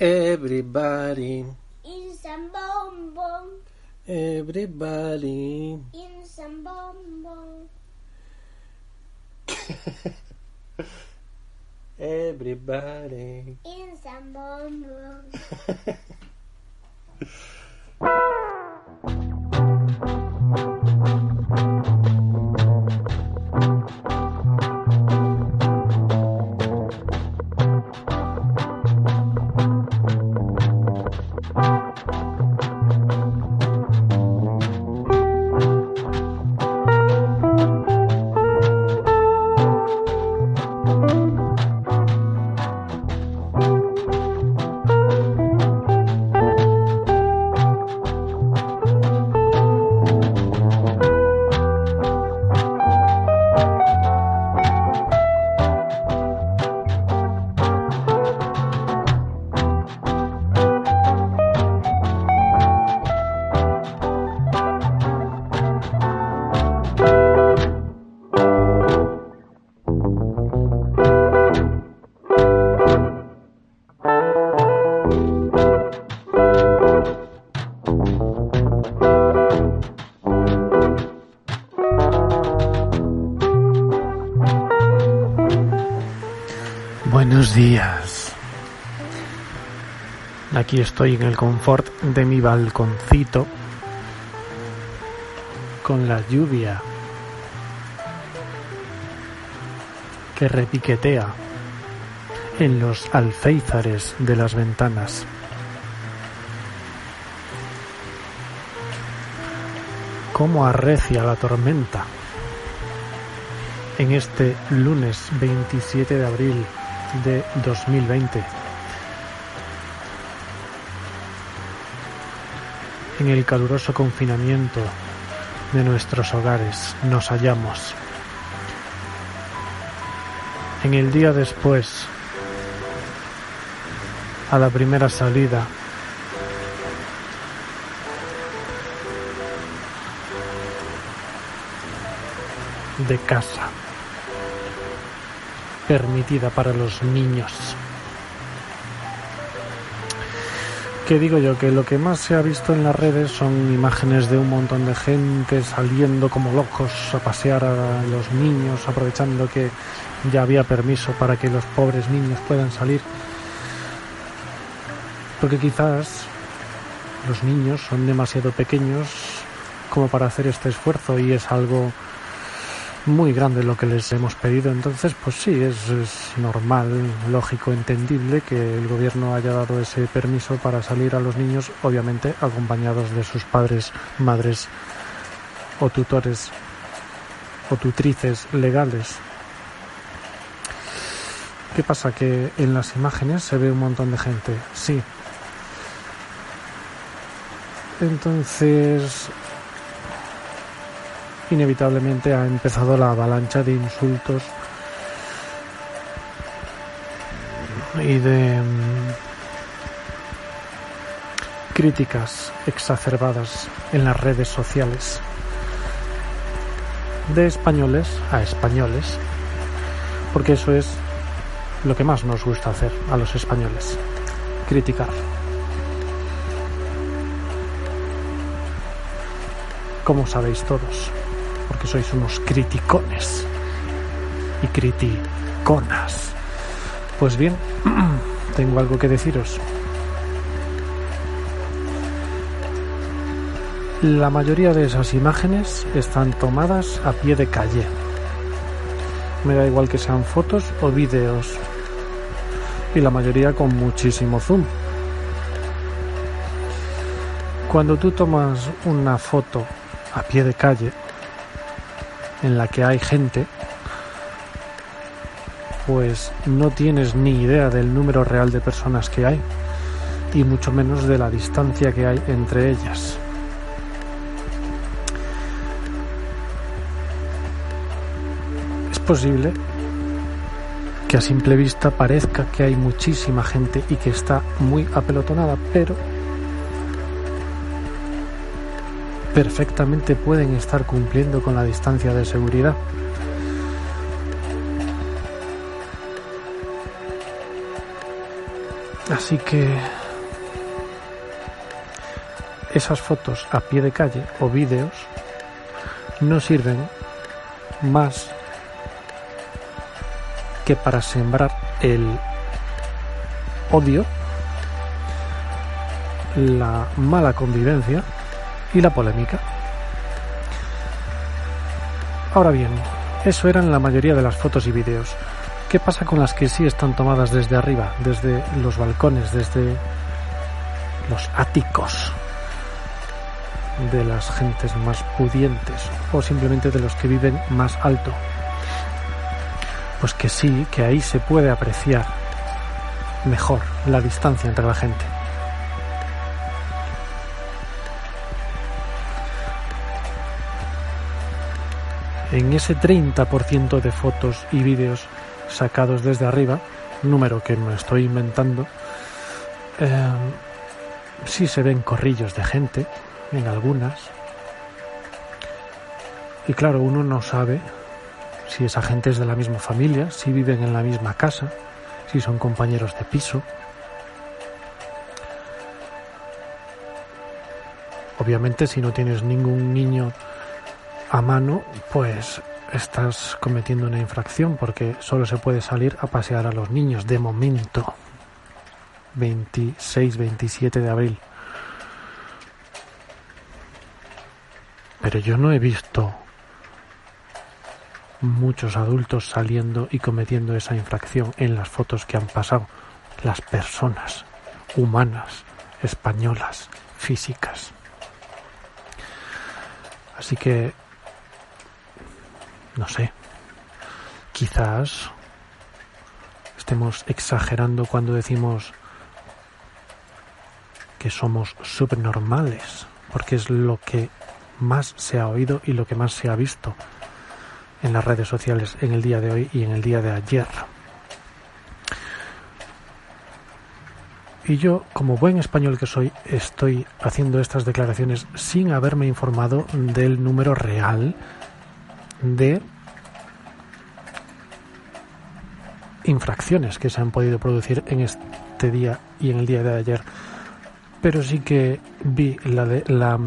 Everybody, in some bonbon, everybody. in some bonbon. Everybody. In some bonbon. Buenos Aquí estoy en el confort de mi balconcito con la lluvia que repiquetea en los alféizares de las ventanas. Cómo arrecia la tormenta en este lunes 27 de abril de 2020. En el caluroso confinamiento de nuestros hogares nos hallamos. En el día después, a la primera salida, de casa permitida para los niños. ¿Qué digo yo? Que lo que más se ha visto en las redes son imágenes de un montón de gente saliendo como locos a pasear a los niños, aprovechando que ya había permiso para que los pobres niños puedan salir. Porque quizás los niños son demasiado pequeños como para hacer este esfuerzo y es algo muy grande lo que les hemos pedido. Entonces, pues sí, es, normal, lógico, entendible que el gobierno haya dado ese permiso para salir a los niños, obviamente acompañados de sus padres, madres o tutores o tutrices legales. ¿Qué pasa? Que en las imágenes se ve un montón de gente, sí. Entonces, inevitablemente ha empezado la avalancha de insultos y de um, críticas exacerbadas en las redes sociales de españoles a españoles porque eso es lo que más nos gusta hacer a los españoles criticar. Como sabéis todos porque sois unos criticones y criticonas. Pues bien, tengo algo que deciros. La mayoría de esas imágenes están tomadas a pie de calle. Me da igual que sean fotos o vídeos. Y la mayoría con muchísimo zoom. Cuando tú tomas una foto a pie de calle, en la que hay gente, pues no tienes ni idea del número real de personas que hay y mucho menos de la distancia que hay entre ellas. Es posible que a simple vista parezca que hay muchísima gente y que está muy apelotonada, pero perfectamente pueden estar cumpliendo con la distancia de seguridad. Así que esas fotos a pie de calle o vídeos no sirven más que para sembrar el odio, la mala convivencia y la polémica. Ahora bien, eso eran la mayoría de las fotos y vídeos. ¿Qué pasa con las que sí están tomadas desde arriba, desde los balcones, desde los áticos de las gentes más pudientes o simplemente de los que viven más alto? Pues que sí, que ahí se puede apreciar mejor la distancia entre la gente. En ese 30% de fotos y vídeos sacados desde arriba, número que me estoy inventando, eh, sí se ven corrillos de gente en algunas. Y claro, uno no sabe si esa gente es de la misma familia, si viven en la misma casa, si son compañeros de piso. Obviamente si no tienes ningún niño a mano, pues estás cometiendo una infracción porque solo se puede salir a pasear a los niños de momento. 26-27 de abril. Pero yo no he visto muchos adultos saliendo y cometiendo esa infracción en las fotos que han pasado. Las personas humanas, españolas, físicas. Así que, no sé, quizás estemos exagerando cuando decimos que somos subnormales, porque es lo que más se ha oído y lo que más se ha visto en las redes sociales en el día de hoy y en el día de ayer. Y yo, como buen español que soy, estoy haciendo estas declaraciones sin haberme informado del número real de infracciones que se han podido producir en este día y en el día de ayer. Pero sí que vi la,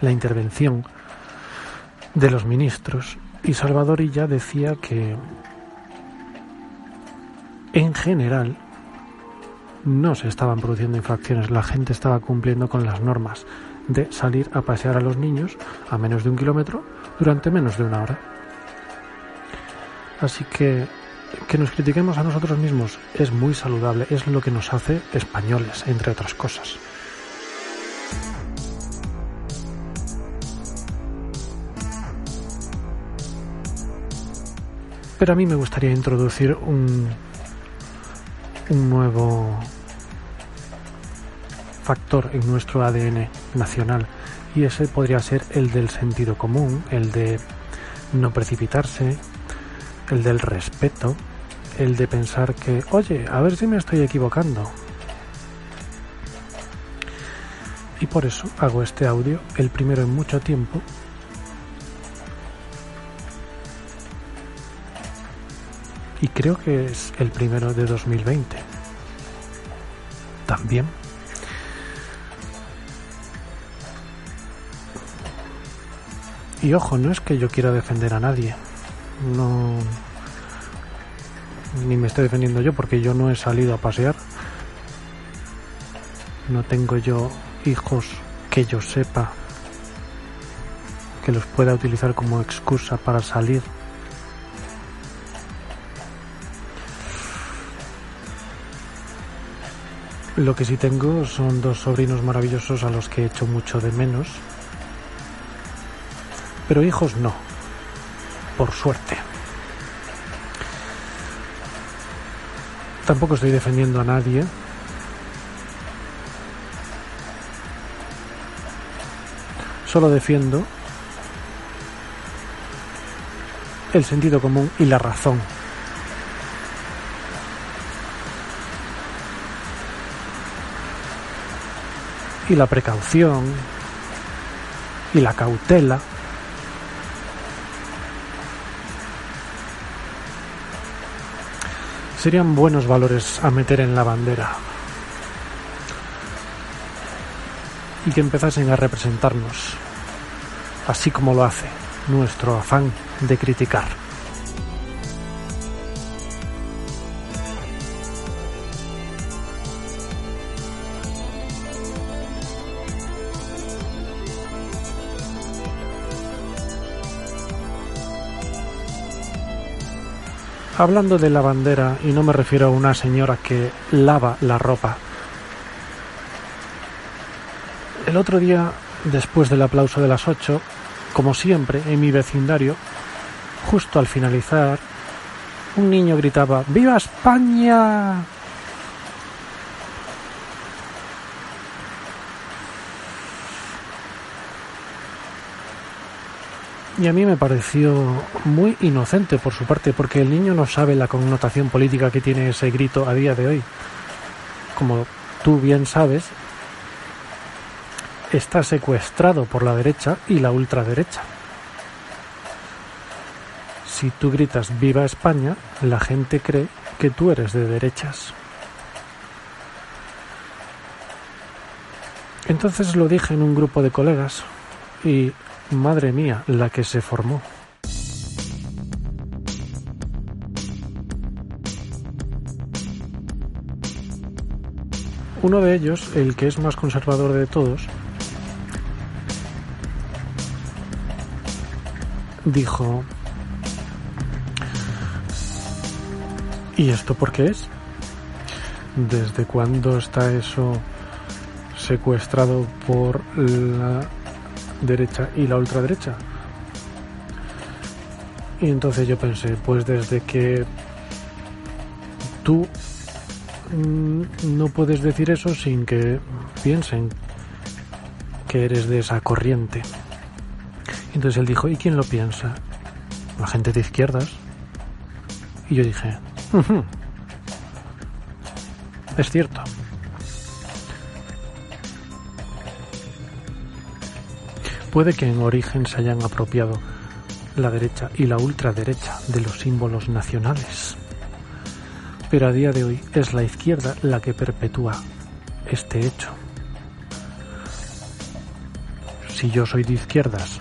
la intervención de los ministros y Salvador ya decía que en general no se estaban produciendo infracciones, la gente estaba cumpliendo con las normas de salir a pasear a los niños a menos de un kilómetro durante menos de una hora. Así que que nos critiquemos a nosotros mismos es muy saludable, es lo que nos hace españoles, entre otras cosas. Pero a mí me gustaría introducir un, un nuevo factor en nuestro ADN nacional y ese podría ser el del sentido común, el de no precipitarse, el del respeto, el de pensar que, oye, a ver si me estoy equivocando. Y por eso hago este audio, el primero en mucho tiempo, y creo que es el primero de 2020. También. Y ojo, no es que yo quiera defender a nadie. No. Ni me estoy defendiendo yo porque yo no he salido a pasear. No tengo yo hijos que yo sepa que los pueda utilizar como excusa para salir Lo que sí tengo son dos sobrinos maravillosos a los que he hecho mucho de menos. Pero hijos no. Por suerte. Tampoco estoy defendiendo a nadie. Solo defiendo el sentido común y la razón y la precaución y la cautela. serían buenos valores a meter en la bandera y que empezasen a representarnos, así como lo hace nuestro afán de criticar. Hablando de la bandera, y no me refiero a una señora que lava la ropa. El otro día, después del aplauso de las ocho, como siempre, en mi vecindario, justo al finalizar, un niño gritaba ¡Viva España! Y a mí me pareció muy inocente por su parte, porque el niño no sabe la connotación política que tiene ese grito a día de hoy. Como tú bien sabes, está secuestrado por la derecha y la ultraderecha. Si tú gritas Viva España, la gente cree que tú eres de derechas. Entonces lo dije en un grupo de colegas y Madre mía, la que se formó. Uno de ellos, el que es más conservador de todos, dijo, ¿y esto por qué es? ¿Desde cuándo está eso secuestrado por la derecha y la ultraderecha. Y entonces yo pensé, pues desde que tú mm, no puedes decir eso sin que piensen que eres de esa corriente. Entonces él dijo, ¿y quién lo piensa? La gente de izquierdas. Y yo dije, es cierto. Puede que en origen se hayan apropiado la derecha y la ultraderecha de los símbolos nacionales, pero a día de hoy es la izquierda la que perpetúa este hecho. Si yo soy de izquierdas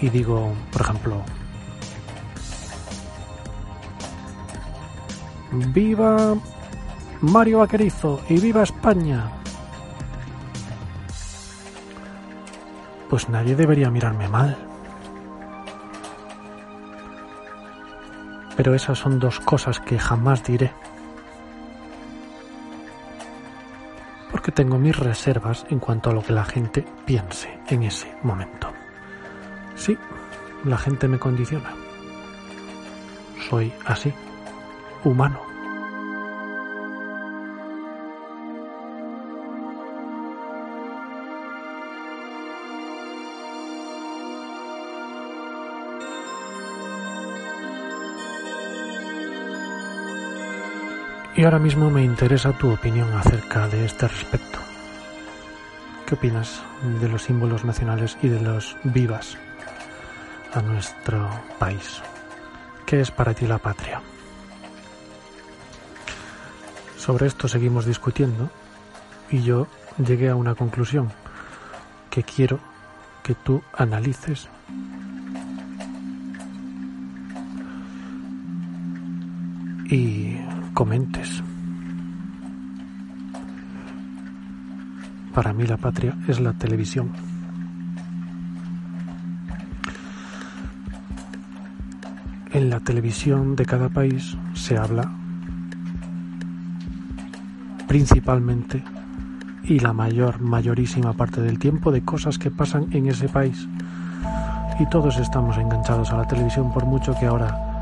y digo, por ejemplo, ¡Viva Mario Vaquerizo y viva España! Pues nadie debería mirarme mal. Pero esas son dos cosas que jamás diré. Porque tengo mis reservas en cuanto a lo que la gente piense en ese momento. Sí, la gente me condiciona. Soy así, humano. Y ahora mismo me interesa tu opinión acerca de este respecto. ¿Qué opinas de los símbolos nacionales y de los vivas a nuestro país? ¿Qué es para ti la patria? Sobre esto seguimos discutiendo y yo llegué a una conclusión que quiero que tú analices y comentes. Para mí la patria es la televisión. En la televisión de cada país se habla principalmente y la mayor, mayorísima parte del tiempo de cosas que pasan en ese país. Y todos estamos enganchados a la televisión por mucho que ahora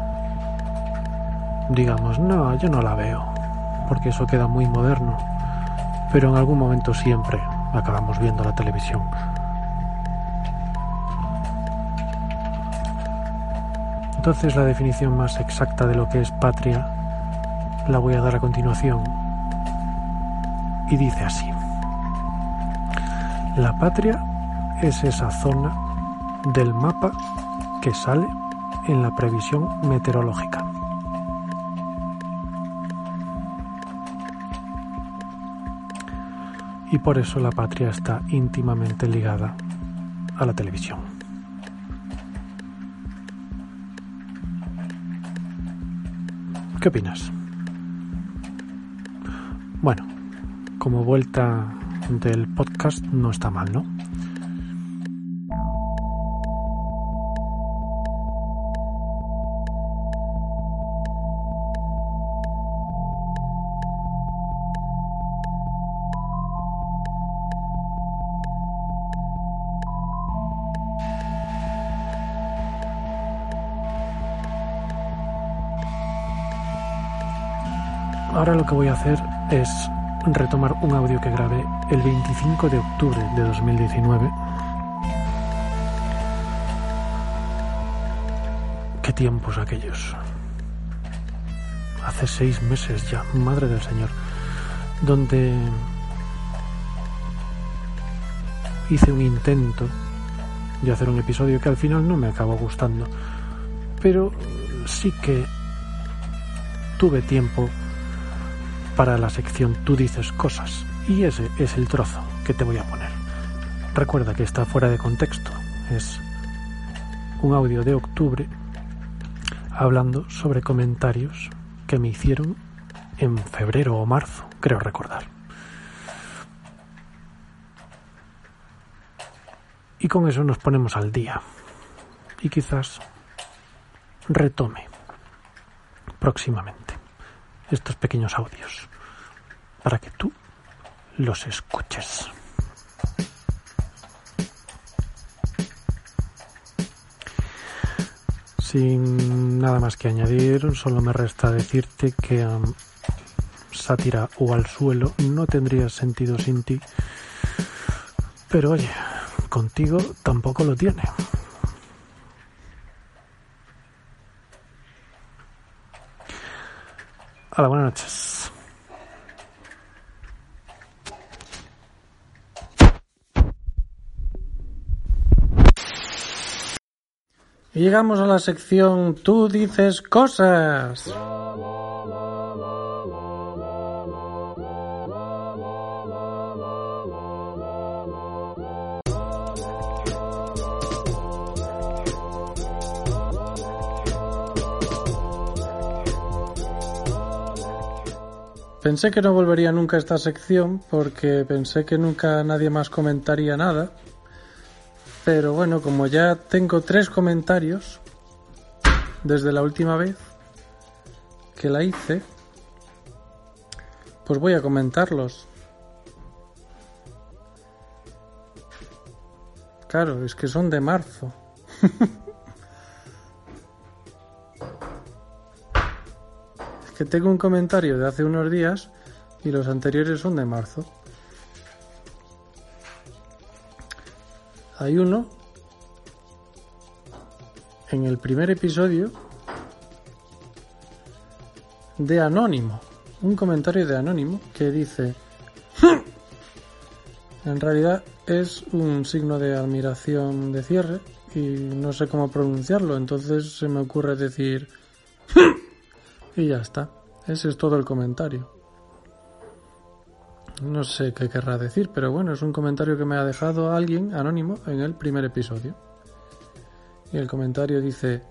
digamos, no, yo no la veo, porque eso queda muy moderno, pero en algún momento siempre acabamos viendo la televisión. Entonces la definición más exacta de lo que es patria la voy a dar a continuación. Y dice así. La patria es esa zona del mapa que sale en la previsión meteorológica. Y por eso la patria está íntimamente ligada a la televisión. ¿Qué opinas? Bueno, como vuelta del podcast no está mal, ¿no? Ahora lo que voy a hacer es retomar un audio que grabé el 25 de octubre de 2019. Qué tiempos aquellos. Hace seis meses ya, madre del Señor, donde hice un intento de hacer un episodio que al final no me acabó gustando, pero sí que tuve tiempo para la sección Tú dices cosas y ese es el trozo que te voy a poner. Recuerda que está fuera de contexto, es un audio de octubre hablando sobre comentarios que me hicieron en febrero o marzo, creo recordar. Y con eso nos ponemos al día. Y quizás retome próximamente estos pequeños audios para que tú los escuches. Sin nada más que añadir, solo me resta decirte que um, sátira o al suelo no tendría sentido sin ti. Pero oye, contigo tampoco lo tiene. Hola, buenas noches. Llegamos a la sección Tú dices cosas. Pensé que no volvería nunca a esta sección porque pensé que nunca nadie más comentaría nada. Pero bueno, como ya tengo tres comentarios desde la última vez que la hice, pues voy a comentarlos. Claro, es que son de marzo. que tengo un comentario de hace unos días y los anteriores son de marzo. Hay uno en el primer episodio de Anónimo, un comentario de Anónimo que dice, en realidad es un signo de admiración de cierre y no sé cómo pronunciarlo, entonces se me ocurre decir y ya está. Ese es todo el comentario. No sé qué querrá decir, pero bueno, es un comentario que me ha dejado alguien anónimo en el primer episodio. Y el comentario dice...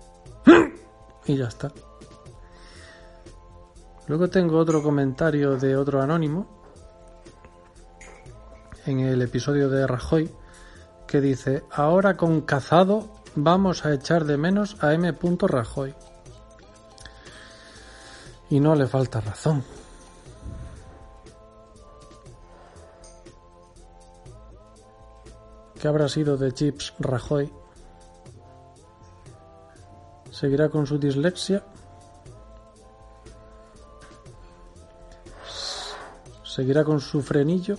y ya está. Luego tengo otro comentario de otro anónimo en el episodio de Rajoy que dice, ahora con cazado vamos a echar de menos a M. Rajoy. Y no le falta razón. ¿Qué habrá sido de Chips Rajoy? ¿Seguirá con su dislexia? ¿Seguirá con su frenillo?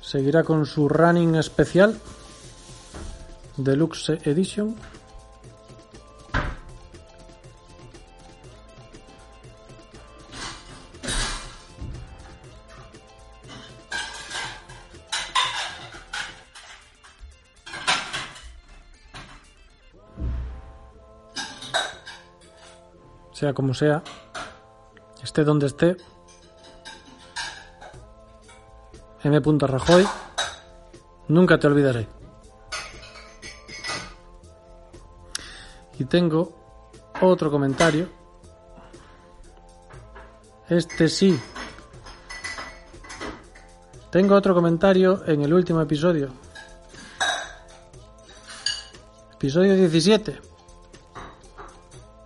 ¿Seguirá con su running especial? Deluxe Edition. Sea como sea, esté donde esté, M. Rajoy, nunca te olvidaré. Tengo otro comentario. Este sí. Tengo otro comentario en el último episodio. Episodio 17.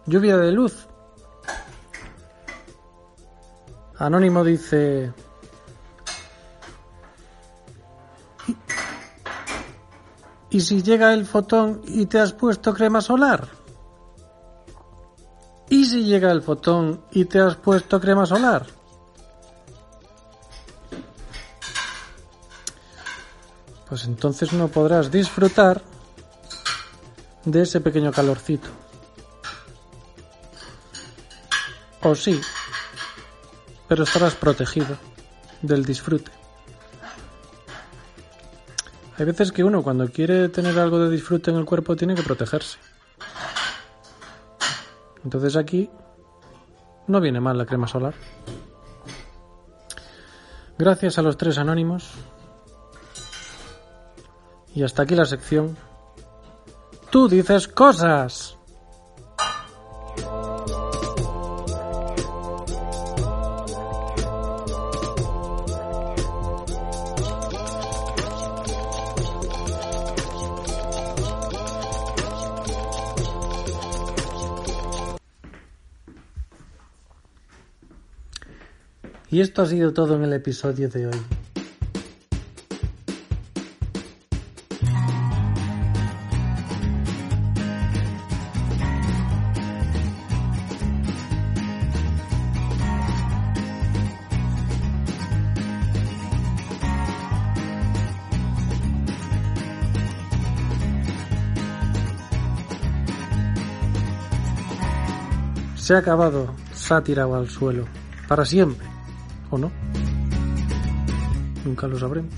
Lluvia de luz. Anónimo dice... ¿Y si llega el fotón y te has puesto crema solar? ¿Y si llega el fotón y te has puesto crema solar? Pues entonces no podrás disfrutar de ese pequeño calorcito. O sí, pero estarás protegido del disfrute. Hay veces que uno cuando quiere tener algo de disfrute en el cuerpo tiene que protegerse. Entonces aquí no viene mal la crema solar. Gracias a los tres anónimos. Y hasta aquí la sección. Tú dices cosas. Y esto ha sido todo en el episodio de hoy. Se ha acabado, se ha tirado al suelo, para siempre, ¿o no? Nunca lo sabremos.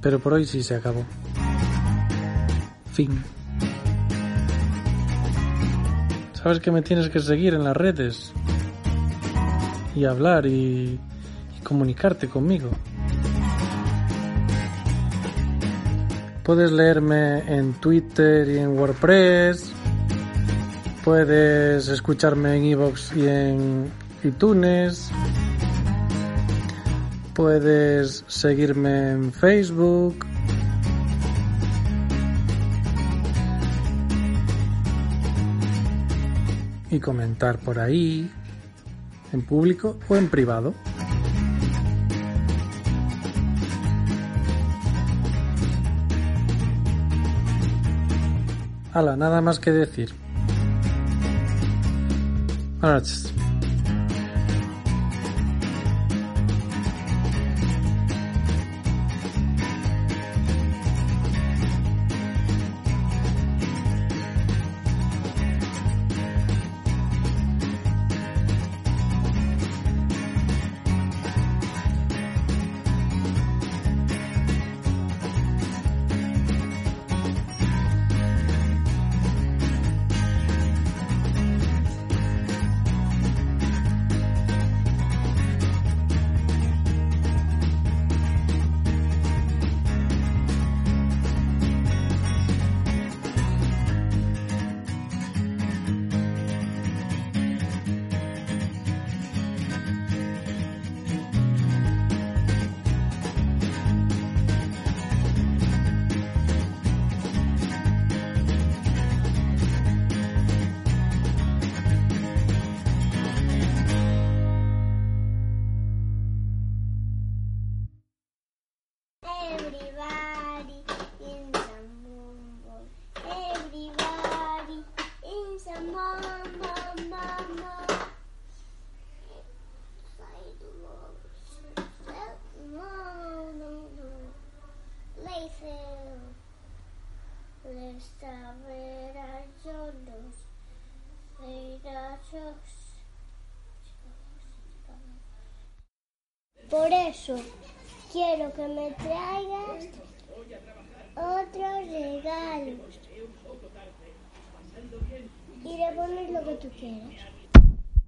Pero por hoy sí se acabó. Fin. Sabes que me tienes que seguir en las redes y hablar y, y comunicarte conmigo. Puedes leerme en Twitter y en WordPress. Puedes escucharme en iVoox y en iTunes. Puedes seguirme en Facebook. Y comentar por ahí, en público o en privado. Hala, nada más que decir. Buenas noches. Quiero que me traigas otros regalos. Y le pones lo que tú quieras.